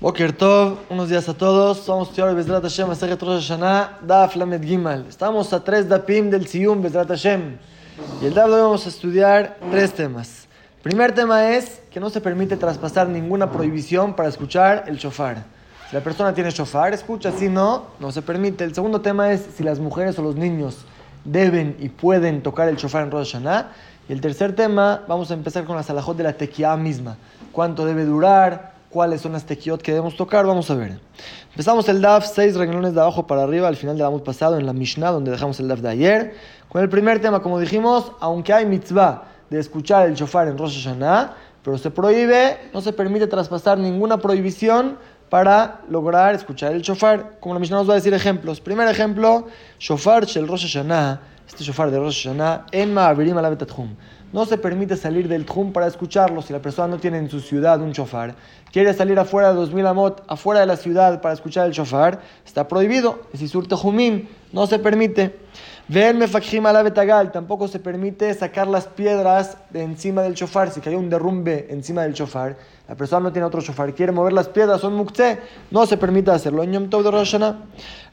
Boker Tov, unos días a todos. Somos Tior Bezrat Hashem, Aseret Rosh Hashanah, Daf Lamed Gimal. Estamos a tres Dapim del Siyum Bezrat Hashem. Y el Daf vamos a estudiar tres temas. primer tema es que no se permite traspasar ninguna prohibición para escuchar el shofar. Si la persona tiene shofar, escucha, si no, no se permite. El segundo tema es si las mujeres o los niños deben y pueden tocar el shofar en Rosh Hashanah. Y el tercer tema, vamos a empezar con la salahot de la tequia misma. ¿Cuánto debe durar? Cuáles son las tequiot que debemos tocar, vamos a ver. Empezamos el DAF, seis renglones de abajo para arriba, al final del año pasado, en la Mishnah, donde dejamos el DAF de ayer. Con el primer tema, como dijimos, aunque hay mitzvah de escuchar el shofar en Rosh Hashanah, pero se prohíbe, no se permite traspasar ninguna prohibición para lograr escuchar el shofar. Como la Mishnah nos va a decir ejemplos. Primer ejemplo, shofar shel Rosh Hashanah, este shofar de Rosh Hashanah, en Ma'avirim alabetatchum no se permite salir del Tjum para escucharlo. Si la persona no tiene en su ciudad un shofar, quiere salir afuera de 2000 amot, afuera de la ciudad para escuchar el shofar, está prohibido. Es Isur Tejumim, no se permite. Ven mefakjim betagal, tampoco se permite sacar las piedras de encima del shofar. Si cayó un derrumbe encima del shofar, la persona no tiene otro shofar, quiere mover las piedras, son muktzeh, no se permite hacerlo. En Yom Tov de Rosh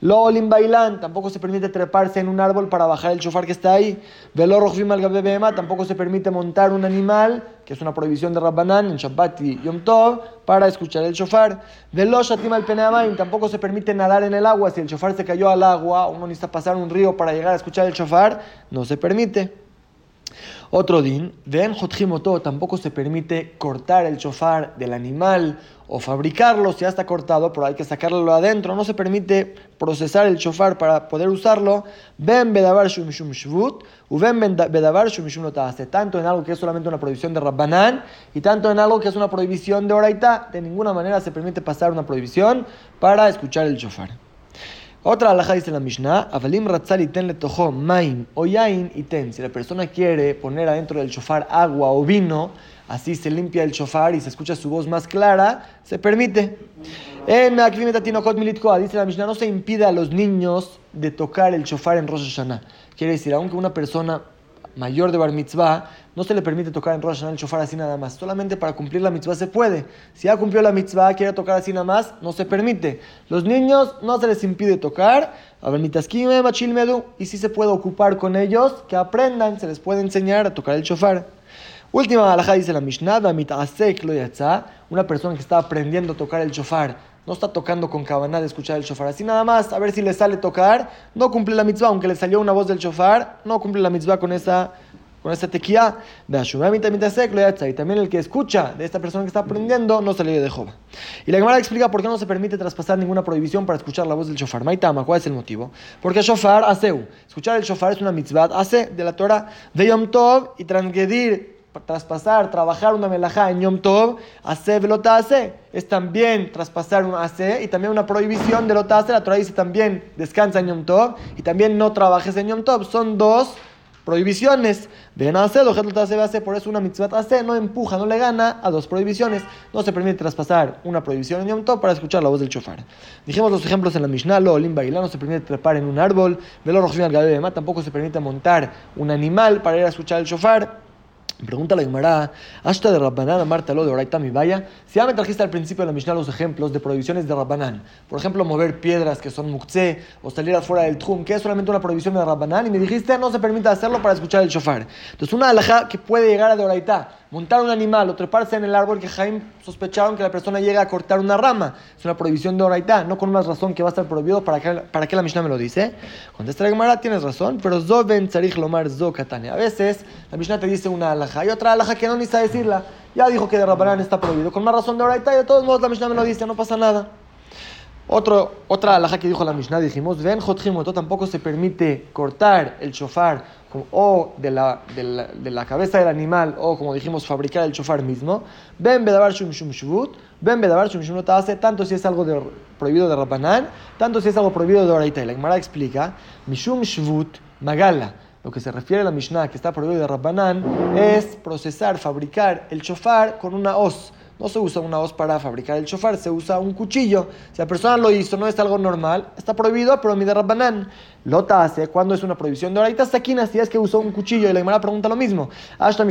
Lo olim bailan, tampoco se permite treparse en un árbol para bajar el shofar que está ahí. Velo rochvim al tampoco se permite montar un animal que es una prohibición de Rabbanan en Shabbat y Yom Tov, para escuchar el shofar. Velo shatim al peneamain, tampoco se permite nadar en el agua. Si el shofar se cayó al agua, uno necesita pasar un río para llegar a escuchar el shofar, no se permite. Otro din, ven jotjimoto, tampoco se permite cortar el shofar del animal o fabricarlo si ya está cortado, pero hay que sacarlo adentro. No se permite procesar el shofar para poder usarlo. Ven bedavar shumishum shvut, u ven bedavar shumishum Tanto en algo que es solamente una prohibición de Rabbanán y tanto en algo que es una prohibición de Oraita. De ninguna manera se permite pasar una prohibición para escuchar el shofar. Otra alhaja dice la Mishnah, Avalim ratzal ten le maim o yain ten. Si la persona quiere poner adentro del shofar agua o vino, así se limpia el shofar y se escucha su voz más clara, se permite. En dice la Mishnah, no se impide a los niños de tocar el shofar en Rosh Hashanah. Quiere decir, aunque una persona mayor de bar mitzvah, no se le permite tocar en Rosh Hashanah el shofar así nada más. Solamente para cumplir la mitzvah se puede. Si ya cumplió la mitzvah, quiere tocar así nada más, no se permite. Los niños no se les impide tocar. Y si se puede ocupar con ellos, que aprendan, se les puede enseñar a tocar el shofar. Última alhaja dice la Mishnah, una persona que está aprendiendo a tocar el shofar no está tocando con cabana de escuchar el shofar. Así nada más, a ver si le sale tocar, no cumple la mitzvah, aunque le salió una voz del shofar, no cumple la mitzvah con esa con esa tequía, y también el que escucha de esta persona que está aprendiendo no salió de Jehová. Y la Gemara explica por qué no se permite traspasar ninguna prohibición para escuchar la voz del shofar. Maitama, ¿cuál es el motivo? Porque shofar hace, escuchar el shofar es una mitzvah, hace de la Torah de Yom Tov y transgredir traspasar, trabajar una melajá en Yom Tov, hace velota hace, es también traspasar un hace y también una prohibición de lota hace. La Torah dice también descansa en Yom Tov y también no trabajes en Yom Tov. Son dos prohibiciones. Ven hace, hace, por eso una mitzvah hace no empuja, no le gana a dos prohibiciones. No se permite traspasar una prohibición en Yom Tov para escuchar la voz del chofar. Dijimos los ejemplos en la Mishnah, lo limba y no se permite trepar en un árbol, velo al tampoco se permite montar un animal para ir a escuchar el chofar. Pregunta la Gemara, hasta de Rabbanán, Marta lo de Oraita mi vaya. Si ya me trajiste al principio de la Mishnah los ejemplos de prohibiciones de Rabbanán, por ejemplo, mover piedras que son muktzeh o salir afuera del trum, que es solamente una prohibición de Rabbanán, y me dijiste no se permite hacerlo para escuchar el shofar. Entonces, una alhaja que puede llegar a de Oraita, montar un animal o treparse en el árbol que Jaime sospecharon que la persona llega a cortar una rama, es una prohibición de Oraita, no con más razón que va a estar prohibido, ¿para qué, para qué la Mishnah me lo dice? Contesta la Gemara, tienes razón, pero Zoven Tzarich Lomar Zo A veces la Mishnah te dice una alhaja y otra alhaja que no necesita decirla. Ya dijo que de Rabbanán está prohibido. Con más razón de Oraita y de todos modos la Mishnah me lo dice, no pasa nada. Otro, otra alhaja que dijo la Mishnah, dijimos, ven Jotjimoto, tampoco se permite cortar el shofar o de la, de, la, de la, cabeza del animal, o como dijimos, fabricar el shofar mismo. Ven Bedabar Shum Shum Shvut, ven Bedabar Shum Shum hace tanto si es algo de, prohibido de Rabbanán, tanto si es algo prohibido de Oraita. Y la Gemara explica, Mishum Shvut Magala lo que se refiere a la Mishnah que está prohibido de Rabbanán es procesar, fabricar el chofar con una hoz, no se usa una hoz para fabricar el shofar, se usa un cuchillo. Si la persona lo hizo, no es algo normal, está prohibido, pero mi Rabbanán. Lota hace cuando es una prohibición de ahorita saquina, si es que usó un cuchillo y la Gemara pregunta lo mismo. Hasta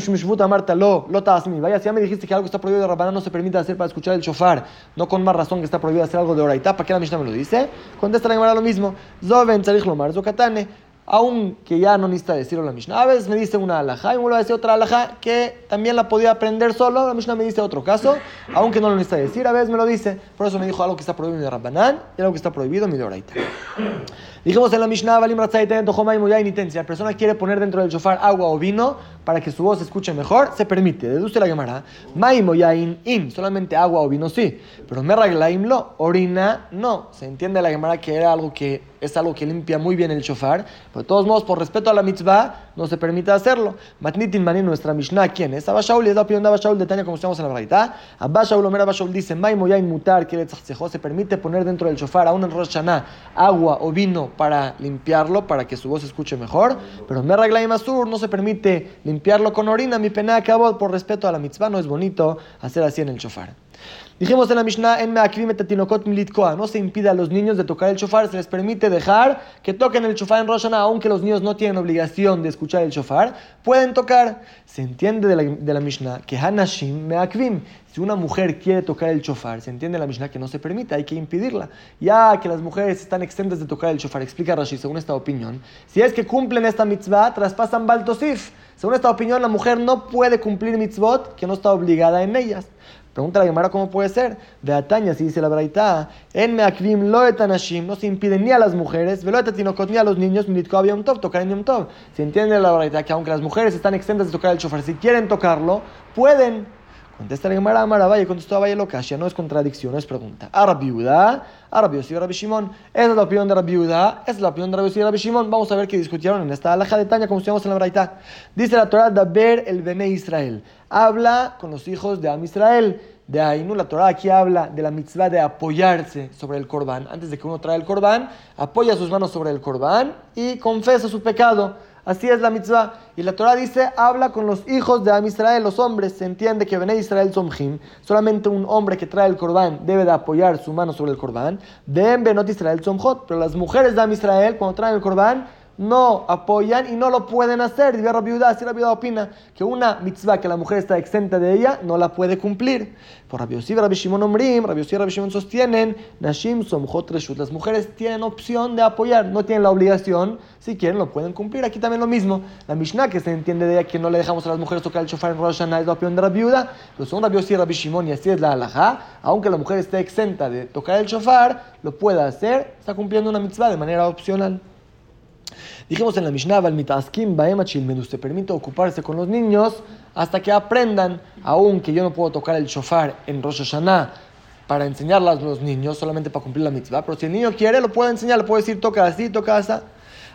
Marta lo, Lota mi vaya, si ya me dijiste que algo está prohibido de Rabbanán no se permite hacer para escuchar el shofar, no con más razón que está prohibido hacer algo de ahorita, ¿para qué la Mishnah me lo dice? Contesta la Gemara lo mismo. Zoven Tzarich Lomar, Zokatane aunque ya no necesita decirlo la Mishnah. A veces me dice una alhaja y me vuelve a decir otra alhaja que también la podía aprender solo. La Mishnah me dice otro caso, aunque no lo necesita decir. A veces me lo dice. Por eso me dijo algo que está prohibido en Rabbanán y algo que está prohibido mi Doraita. Dijimos en la Mishnah, si la persona quiere poner dentro del shofar agua o vino para que su voz se escuche mejor, se permite. Deduce la Gemara. Maimoyain in, solamente agua o vino sí. Pero merraglaim lo, orina no. Se entiende la Gemara que era algo que es algo que limpia muy bien el shofar. Pero de todos modos, por respeto a la mitzvah, no se permite hacerlo. Matnitin manin, nuestra Mishnah, ¿quién es? Abba Shaul, es la opinión de Abba Shaul de Tania, como estamos en la verdad. Abba Shaul, Omer Abba dice, Maimoyain mutar, que se permite poner dentro del shofar, aún en Rosh agua o vino para limpiarlo, para que su voz se escuche mejor. Pero Merraglaim Asur no se permite limpiarlo con orina. Mi pena acabó por respeto a la mitzvah. No es bonito hacer así en el shofar. Dijimos en la Mishnah, en no se impide a los niños de tocar el shofar, se les permite dejar que toquen el shofar en Rosh aunque los niños no tienen obligación de escuchar el shofar, pueden tocar. Se entiende de la, de la Mishnah que Hanashim Meakvim, si una mujer quiere tocar el shofar, se entiende la Mishnah que no se permite, hay que impedirla. Ya que las mujeres están exentas de tocar el shofar, explica Rashi, según esta opinión, si es que cumplen esta mitzvah, traspasan Baltosif. Según esta opinión, la mujer no puede cumplir mitzvot que no está obligada en ellas. Pregunta la Gemara cómo puede ser. De Ataña, si dice la Braita, en Meakvim lo etanashim, no se impide ni a las mujeres, velo etatinokot ni a los niños, militkov yom tov, tocar en yom tov. Se entiende la Braita que aunque las mujeres están exentas de tocar el shofar, si quieren tocarlo, pueden. Contesta la Gemara, Amarabaya, contestó a Valle Locasia, no es contradicción, no es pregunta. A Rabiuda, a. Esa es la opinión de Rabiuda, es la opinión de y Rabbi Shimon. Vamos a ver qué discutieron en esta alhaja de Taña, como estudiamos en la Braita. Dice la Torah, ver el Bene Israel. Habla con los hijos de Am Israel de Ainu, la Torah aquí habla de la mitzvah de apoyarse sobre el corbán. Antes de que uno trae el corbán, apoya sus manos sobre el corbán y confesa su pecado. Así es la mitzvah. Y la Torah dice, habla con los hijos de Am Israel, los hombres. Se entiende que Bene Israel somjim. Solamente un hombre que trae el corbán debe de apoyar su mano sobre el corbán. Ben Benot Israel somjot. Pero las mujeres de Am Israel, cuando traen el corbán, no apoyan y no lo pueden hacer. Dice la viuda, si la viuda opina que una mitzvah que la mujer está exenta de ella, no la puede cumplir. Por Rabbi Yossi Rabbi Shimon Omrim, Rabbi y Rabbi Shimon sostienen, Nashim somjot reshut. Las mujeres tienen opción de apoyar, no tienen la obligación. Si quieren, lo pueden cumplir. Aquí también lo mismo. La Mishnah que se entiende de ella que no le dejamos a las mujeres tocar el shofar en Rosh Hashanah es la opinión de la viuda. Pero son Rabbi y Rabbi Shimon y así es la halajá. Aunque la mujer esté exenta de tocar el shofar, lo puede hacer. Está cumpliendo una mitzvah de manera opcional. Dijimos en la Mishnah, se permite ocuparse con los niños hasta que aprendan, aunque yo no puedo tocar el shofar en Rosh Hashanah para enseñarlas a los niños, solamente para cumplir la mitzvah, pero si el niño quiere, lo puede enseñar, le puede decir, toca así, toca así.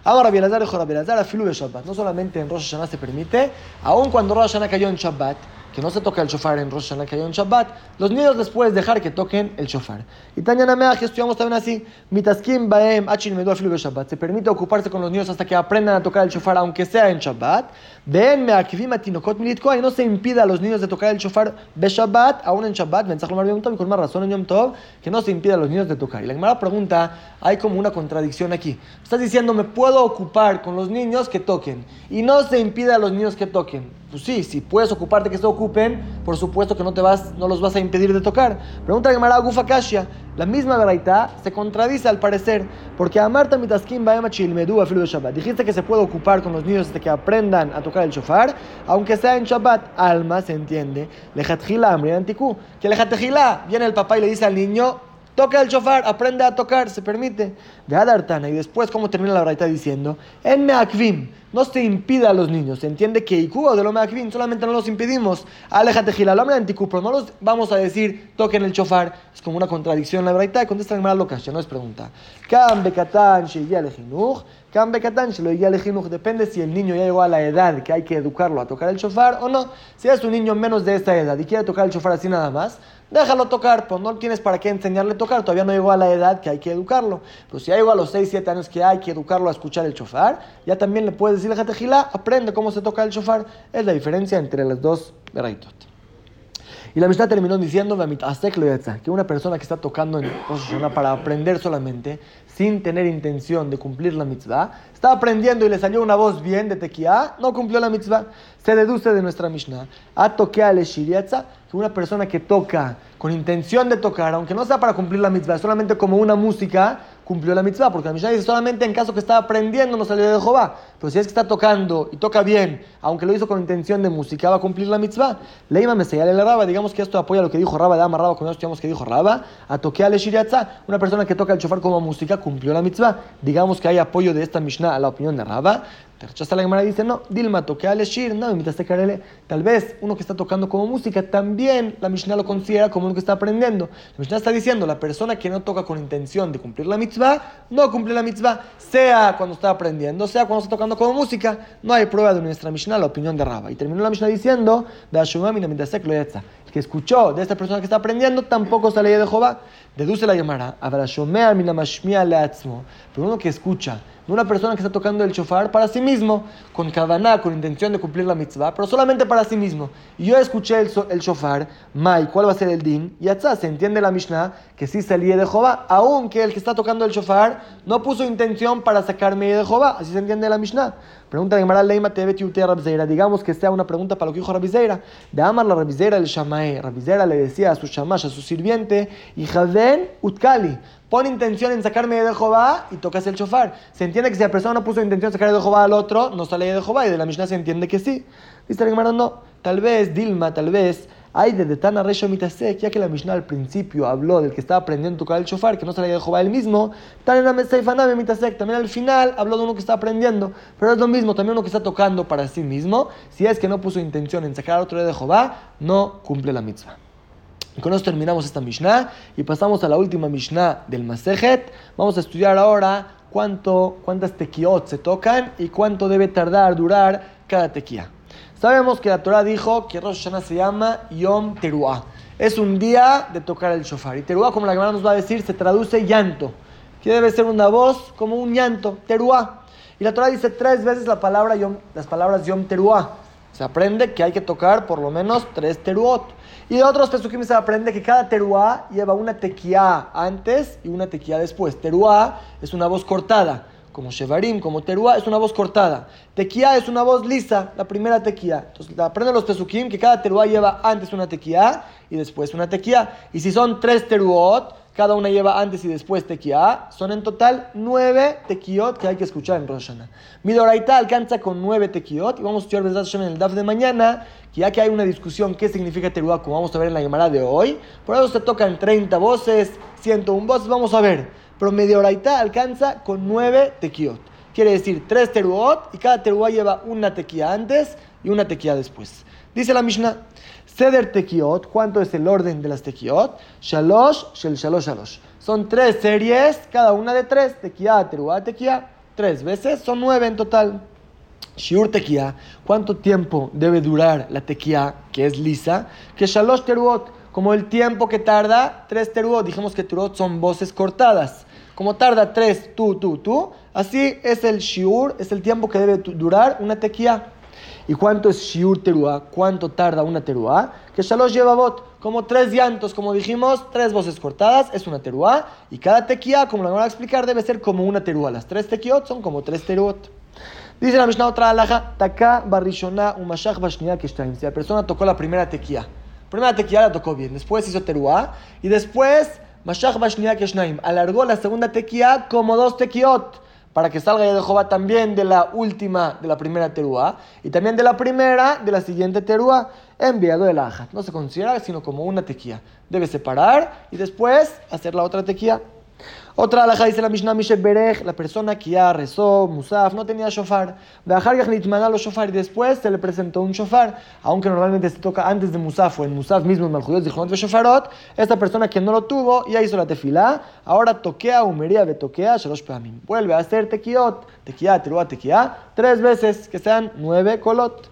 Ahora, Bielazar dijo Bielazar, filu Shabbat. No solamente en Rosh Hashanah se permite, aun cuando Rosh Hashanah cayó en Shabbat, que no se toca el shofar en Rosh Hashanah, que hay en Shabbat, los niños les puedes dejar que toquen el shofar. Y Tanya que estudiamos también así, mitaskim baem achin medu Shabbat. Se permite ocuparse con los niños hasta que aprendan a tocar el shofar, aunque sea en Shabbat. Ven meakivim atinokot militkoa, y no se impida a los niños de tocar el shofar be Shabbat, aún en Shabbat, y con más razón en Yom Tov, que no se impida a los niños de tocar. Y la Gemara pregunta, hay como una contradicción aquí. Estás diciendo, me puedo ocupar con los niños que toquen, y no se impide a los niños que toquen. Pues sí, si puedes ocuparte que se ocupen, por supuesto que no, te vas, no los vas a impedir de tocar. Pregunta Gemara Gufa Kashia. La misma Baraita se contradice al parecer, porque a Marta Mitaskim Medu de Shabbat. Dijiste que se puede ocupar con los niños hasta que aprendan a tocar el shofar, aunque sea en Shabbat. Alma se entiende. Lejatjila Amri Antiku. Que Lejatjila viene el papá y le dice al niño, toca el shofar, aprende a tocar, se permite. De Adartana. Y después, como termina la Baraita diciendo, en Meakvim no se impide a los niños. Se entiende que Iku de lo Meakvin solamente no los impedimos. Alejate Gilal, pero no los vamos a decir toquen el chofar. Es como una contradicción la verdad. Contesta la loca, ya no es pregunta. Kam Bekatan Depende si el niño ya llegó a la edad que hay que educarlo a tocar el chofar o no. Si es un niño menos de esta edad y quiere tocar el chofar así nada más, déjalo tocar, pues no tienes para qué enseñarle a tocar, todavía no llegó a la edad que hay que educarlo. Pero si ya llegó a los 6, 7 años que hay que educarlo a escuchar el chofar, ya también le puedes decirle a aprende cómo se toca el shofar. Es la diferencia entre las dos beraitot. Y la Mishnah terminó diciendo que una persona que está tocando en Rosh para aprender solamente, sin tener intención de cumplir la mitzvah, está aprendiendo y le salió una voz bien de tequía, no cumplió la mitzvah. Se deduce de nuestra Mishnah, a toquear que una persona que toca con intención de tocar, aunque no sea para cumplir la mitzvah, solamente como una música, cumplió la mitzvah, porque la Mishnah dice solamente en caso que está aprendiendo no salió de Jehová. Pero si es que está tocando y toca bien, aunque lo hizo con intención de música, va a cumplir la mitzvah. Leima me señala la Raba, digamos que esto apoya lo que dijo Raba, de Raba, como digamos que dijo Raba, a toquear Shiryatza, una persona que toca el chofar como música, cumplió la mitzvah. Digamos que hay apoyo de esta Mishnah a la opinión de Raba. Rechaza la Gemara y dice, no, Dilma, toque al no, invitaste a Tal vez uno que está tocando como música, también la Mishnah lo considera como uno que está aprendiendo. La Mishnah está diciendo, la persona que no toca con intención de cumplir la mitzvah, no cumple la mitzvah, sea cuando está aprendiendo, sea cuando está tocando como música. No hay prueba de nuestra Mishnah, la opinión de Raba. Y terminó la Mishnah diciendo, el que escuchó de esta persona que está aprendiendo, tampoco sale de Jehová. Deduce la Gemara, pero uno que escucha una persona que está tocando el shofar para sí mismo, con kavaná, con intención de cumplir la mitzvah, pero solamente para sí mismo. Y yo escuché el, el shofar, Mai, ¿cuál va a ser el din? Y atzá, se entiende la Mishnah que sí salía de Jehová, aunque el que está tocando el shofar no puso intención para sacarme de Jehová, así se entiende la Mishnah. Pregunta de Gemara Leima Rabzeira, digamos que sea una pregunta para lo que dijo Rabzeira. De Amar la Rabzeira el Shamae, Rabzeira le decía a su shamash, a su sirviente, y Jaden Utkali pon intención en sacarme de Jehová y tocas el chofar. Se entiende que si la persona no puso intención de sacar de Jehová al otro, no sale de Jehová y de la Mishnah se entiende que sí. Dice el no, tal vez Dilma, tal vez hay de Tana Resho Mitasek, ya que la Mishnah al principio habló del que estaba aprendiendo a tocar el chofar, que no salía de Jehová él mismo, también al final habló de uno que está aprendiendo, pero es lo mismo, también uno que está tocando para sí mismo, si es que no puso intención en sacar al otro de Jehová, no cumple la mitzvah. Con esto terminamos esta Mishnah y pasamos a la última Mishnah del Masejet. Vamos a estudiar ahora cuánto, cuántas tequiot se tocan y cuánto debe tardar, durar cada tequía. Sabemos que la Torah dijo que Rosh Hashanah se llama Yom Teruah. Es un día de tocar el shofar. Y Teruah, como la Gemara nos va a decir, se traduce llanto. Que debe ser una voz como un llanto, Teruah. Y la Torah dice tres veces la palabra yom, las palabras Yom Teruah. Se aprende que hay que tocar por lo menos tres Teruot. Y de otros pesukim se aprende que cada teruá lleva una tequía antes y una tequía después. Teruá es una voz cortada, como Shevarim, como teruá es una voz cortada. Tequía es una voz lisa, la primera tequía. Entonces aprenden los pesukim que cada teruá lleva antes una tequía y después una tequía. Y si son tres teruot, cada una lleva antes y después tequía. Son en total nueve tequiot que hay que escuchar en Rosh Hashanah. Alcanza con nueve tequiot y vamos a estudiar en el DAF de mañana, que ya que hay una discusión qué significa teruá, como vamos a ver en la llamada de hoy, por eso se tocan 30 voces, 101 voces, vamos a ver. Pero Midoraita alcanza con nueve tequiot. Quiere decir tres teruot y cada teruá lleva una tequía antes y una tequía después. Dice la Mishnah. Seder tekiot, ¿cuánto es el orden de las tekiot? Shalosh, shel shalosh, shalosh. Son tres series, cada una de tres. Tekiá, teruá, tekiá. Tres veces, son nueve en total. Shiur tekiá, ¿cuánto tiempo debe durar la tekiá, que es lisa? Que shalosh teruot, como el tiempo que tarda tres teruot. Dijimos que teruot son voces cortadas. Como tarda tres, tú, tú, tú. Así es el shiur, es el tiempo que debe durar una tekiá. ¿Y cuánto es shiur teruá? ¿Cuánto tarda una teruá? Que shalosh lleva bot, como tres llantos, como dijimos, tres voces cortadas, es una teruá. Y cada tequía, como lo voy a explicar, debe ser como una teruá. Las tres tequiot son como tres teruot. Dice la Mishnah otra alaja, taka barishona umashach bashnia keshtaim. Si la persona tocó la primera tequía, primera tequía la tocó bien, después hizo teruá, y después mashach bashnia keshnaim, alargó la segunda tequía como dos tequiot para que salga de Jehová también de la última, de la primera teruá, y también de la primera, de la siguiente teruá, enviado de la. No se considera sino como una tequía. Debe separar y después hacer la otra tequía. Otra alhaja dice la Mishnah Mishe Berech, la persona que ya rezó, Musaf, no tenía shofar. Beajar Yachnitmana los shofar y después se le presentó un shofar. Aunque normalmente se toca antes de Musaf o en Musaf mismo en Malchuyot de Shofarot, esta persona que no lo tuvo ya hizo la tefilá, ahora toquea, humería, toquea, shalosh peamim. Vuelve a hacer tequiot, tequia, teruá, tequia, tres veces, que sean nueve kolot.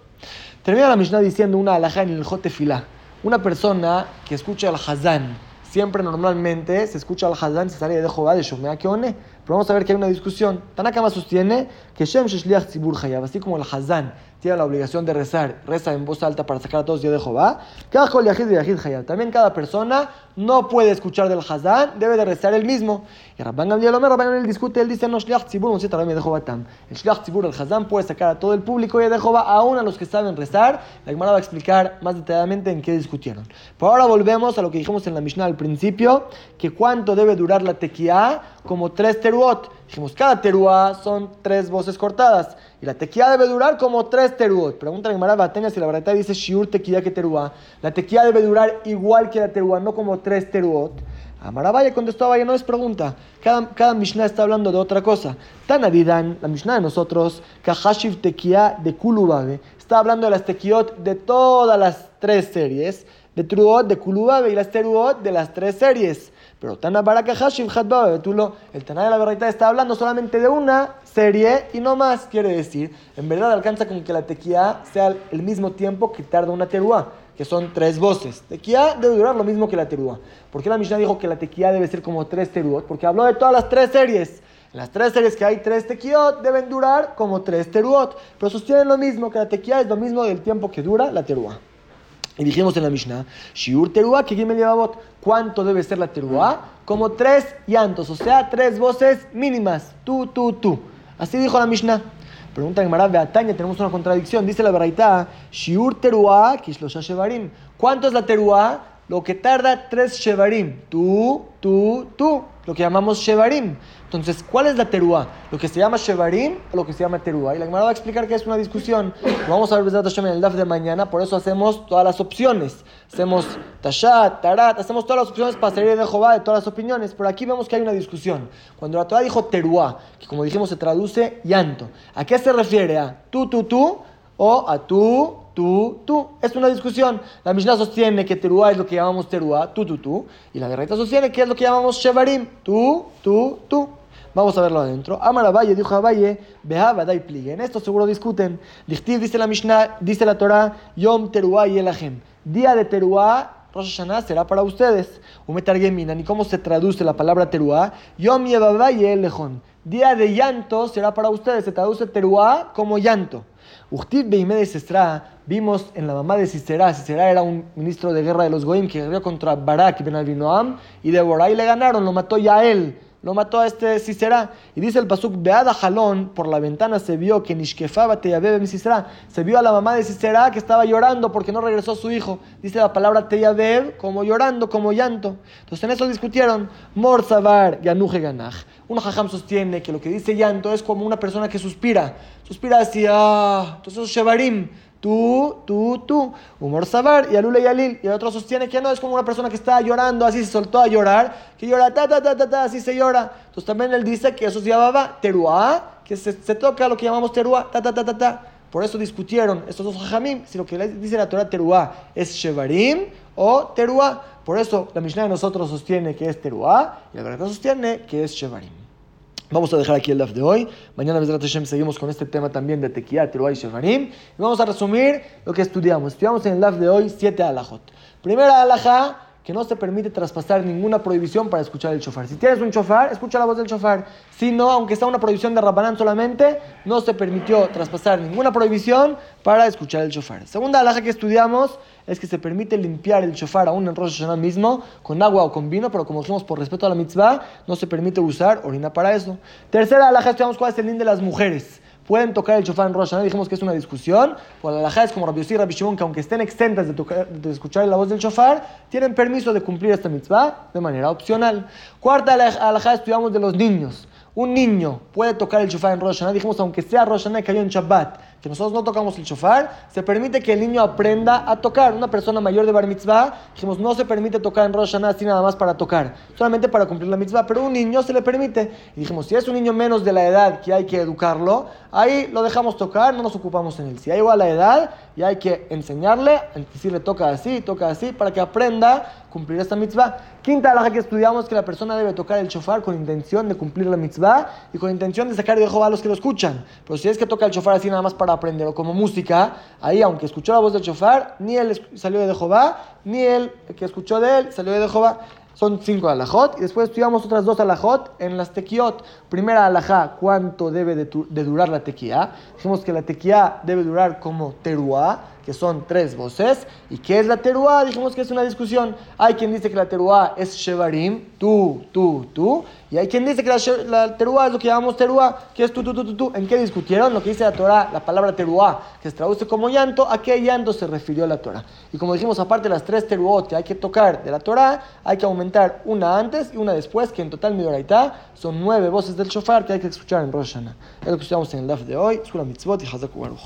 Termina la Mishnah diciendo una alhaja en el jotefilá. Una persona que escucha al Hazán siempre normalmente se escucha al Hazán, se sale de Jehová de Shomea Keone. Pero vamos a ver que hay una discusión. Tanakama sostiene que Shem Sheshliach Tzibur Hayav, así como el Hazán tiene la obligación de rezar, reza en voz alta para sacar a todos de Jehová. También cada persona no puede escuchar del Hazán, debe de rezar el mismo. Y Rabban Gamliel Omer, Rabban Gamliel discute, él dice, no, Shliach Tzibur, no también de tam. El Shliach Tzibur, el Hazán, puede sacar a todo el público y de Jehová, aún a los que saben rezar. La Gemara va a explicar más detalladamente en qué discutieron. Pero ahora volvemos a lo que dijimos en la Mishnah al principio, que cuánto debe durar la tequía, como tres teruot. Dijimos, cada teruá son tres voces cortadas. Y la tequía debe durar como tres teruot. Pregunta Gemara Bateña si la verdad dice shiur tequía que teruá. La tequía debe durar igual que la teruá, no como tres teruot. Amarabaya contestó a no es pregunta. Cada, cada Mishnah está hablando de otra cosa. Tanadidan, la Mishnah de nosotros, Kahashiv tequía de Kulubabe, está hablando de las tequiot de todas las tres series, de Truot, de Kulubabe y las teruot de las tres series. Pero Tana Baraka Hashiv Betulo, el Tana de la verdad está hablando solamente de una serie y no más. Quiere decir, en verdad alcanza con que la tequía sea el mismo tiempo que tarda una teruá, que son tres voces. Tequía debe durar lo mismo que la teruá. ¿Por qué la Mishnah dijo que la tequía debe ser como tres teruot? Porque habló de todas las tres series. En las tres series que hay tres tequiot deben durar como tres teruot. Pero sostienen lo mismo, que la tequía es lo mismo del tiempo que dura la teruá. Y dijimos en la Mishnah, Shiur teruá, que me ¿Cuánto debe ser la teruá? Como tres llantos, o sea, tres voces mínimas. Tú, tú, tú. Así dijo la Mishnah. Pregunta en Marab Beataña, tenemos una contradicción. Dice la Beraita, Shiur teruá, kishlosha shevarim. ¿Cuánto es la teruá? Lo que tarda tres shevarim. Tú, tú, tú. Lo que llamamos shevarim. Entonces, ¿cuál es la teruá? ¿Lo que se llama Shevarim o lo que se llama teruá? Y la Gemara va a explicar que es una discusión. vamos a ver en el DAF de mañana, por eso hacemos todas las opciones. Hacemos Tashat, Tarat, hacemos todas las opciones para salir de Jehová de todas las opiniones. Pero aquí vemos que hay una discusión. Cuando la Torah dijo teruá, que como dijimos se traduce llanto, ¿a qué se refiere? ¿A tú, tú, tú? ¿O a tú, tú, tú. Es una discusión. La Mishnah sostiene que teruá es lo que llamamos teruá, tú, tú, tú. Y la Guerrita sostiene que es lo que llamamos shevarim, tú, tú, tú. Vamos a verlo adentro. Amar Valle dijo a Valle, dai pligue. En esto seguro discuten. dice la Mishnah, dice la Torah, Yom Teruá y Elahem. Día de Teruá, Rosh Hashanah será para ustedes. Umetargeminan. ¿Y cómo se traduce la palabra Teruá? Yom Yevavá y Elejón. Día de llanto será para ustedes. Se traduce Teruá como llanto. Uchtiv Beime de Sestra, vimos en la mamá de Sisera, Sisera era un ministro de guerra de los Goim que guerreó contra Barak Ben Abinoam y de Borai le ganaron, lo mató ya él lo mató a este Sisera. Y dice el Pasuk, Beada Jalón, por la ventana se vio que Nishkefaba Teyabebe Sisera. Se vio a la mamá de Sisera que estaba llorando porque no regresó su hijo. Dice la palabra Teyabeb como llorando, como llanto. Entonces en eso discutieron. Morzabar Yanuje Ganaj. Un hajam sostiene que lo que dice llanto es como una persona que suspira. Suspira hacia. Ah, entonces, Shevarim tú, tú, tú. Humor sabar y alule y alil. Y el otro sostiene que no, es como una persona que está llorando, así se soltó a llorar, que llora ta, ta, ta, ta, ta, así se llora. Entonces también él dice que eso se llamaba teruá, que se, toca lo que llamamos teruá, ta, ta, ta, ta, ta. Por eso discutieron estos dos hajamim, si lo que dice la Torah teruá es shevarim o teruá. Por eso la Mishnah de nosotros sostiene que es teruá y la verdad sostiene que es shevarim. Vamos a dejar aquí el DAF de hoy. Mañana, Hashem, seguimos con este tema también de Tequía, Teruá y Shevarim. Y vamos a resumir lo que estudiamos. Estudiamos en el DAF de hoy siete alajot. Primera alajá, que no se permite traspasar ninguna prohibición para escuchar el chofar. Si tienes un chofar, escucha la voz del chofar. Si no, aunque sea una prohibición de Rabanán solamente, no se permitió traspasar ninguna prohibición para escuchar el chofar. Segunda alhaja que estudiamos es que se permite limpiar el chofar aún en Rosh Hashanah mismo con agua o con vino, pero como dijimos por respeto a la mitzvah, no se permite usar orina para eso. Tercera alhaja, estudiamos cuál es el lin de las mujeres pueden tocar el chofar en Rosh Hashanah. Dijimos que es una discusión. Pues la alhaja es como Rabbi Yossi Rabbi Shimon, que aunque estén exentas de, escuchar la voz del chofar, tienen permiso de cumplir esta mitzvah de manera opcional. Cuarta alhaja, estudiamos de los niños. Un niño puede tocar el shofar en Rosh Hashanah. Dijimos, aunque sea Rosh Hashanah cayó en Shabbat, que nosotros no tocamos el shofar, se permite que el niño aprenda a tocar. Una persona mayor de bar mitzvah, dijimos, no se permite tocar en Rosh Hashanah así nada más para tocar, solamente para cumplir la mitzvah, pero un niño se le permite. Y dijimos, si es un niño menos de la edad que hay que educarlo, ahí lo dejamos tocar, no nos ocupamos en él. Si hay igual la edad y hay que enseñarle, decirle toca así, toca así, para que aprenda cumplir esta mitzvah. Quinta alhaja que estudiamos que la persona debe tocar el shofar con intención de cumplir la mitzvah y con intención de sacar de Jehová a los que lo escuchan. Pero si es que toca el shofar así nada más para aprender o como música, ahí aunque escuchó la voz del shofar, ni él salió de Jehová, ni él que escuchó de él salió de Jehová. Son cinco alajot. Y después estudiamos otras dos alajot en las tequiot. Primera alajá, ¿cuánto debe de, durar la tequía? Dijimos que la tequía debe durar como teruá que son tres voces. ¿Y qué es la teruá? Dijimos que es una discusión. Hay quien dice que la teruá es shevarim, tú, tú, tú. Y hay quien dice que la, la teruá es lo que llamamos teruá, que es tú, tú, tú, tú, tú. ¿En qué discutieron? Lo que dice la Torah, la palabra teruá, que se traduce como llanto, ¿a qué llanto se refirió la Torah? Y como dijimos, aparte de las tres teruot que hay que tocar de la Torah, hay que aumentar una antes y una después, que en total midoraitá son nueve voces del shofar que hay que escuchar en Rosh Hashanah. Es lo que estudiamos en el DAF de hoy. Escuela mitzvot y Baruch.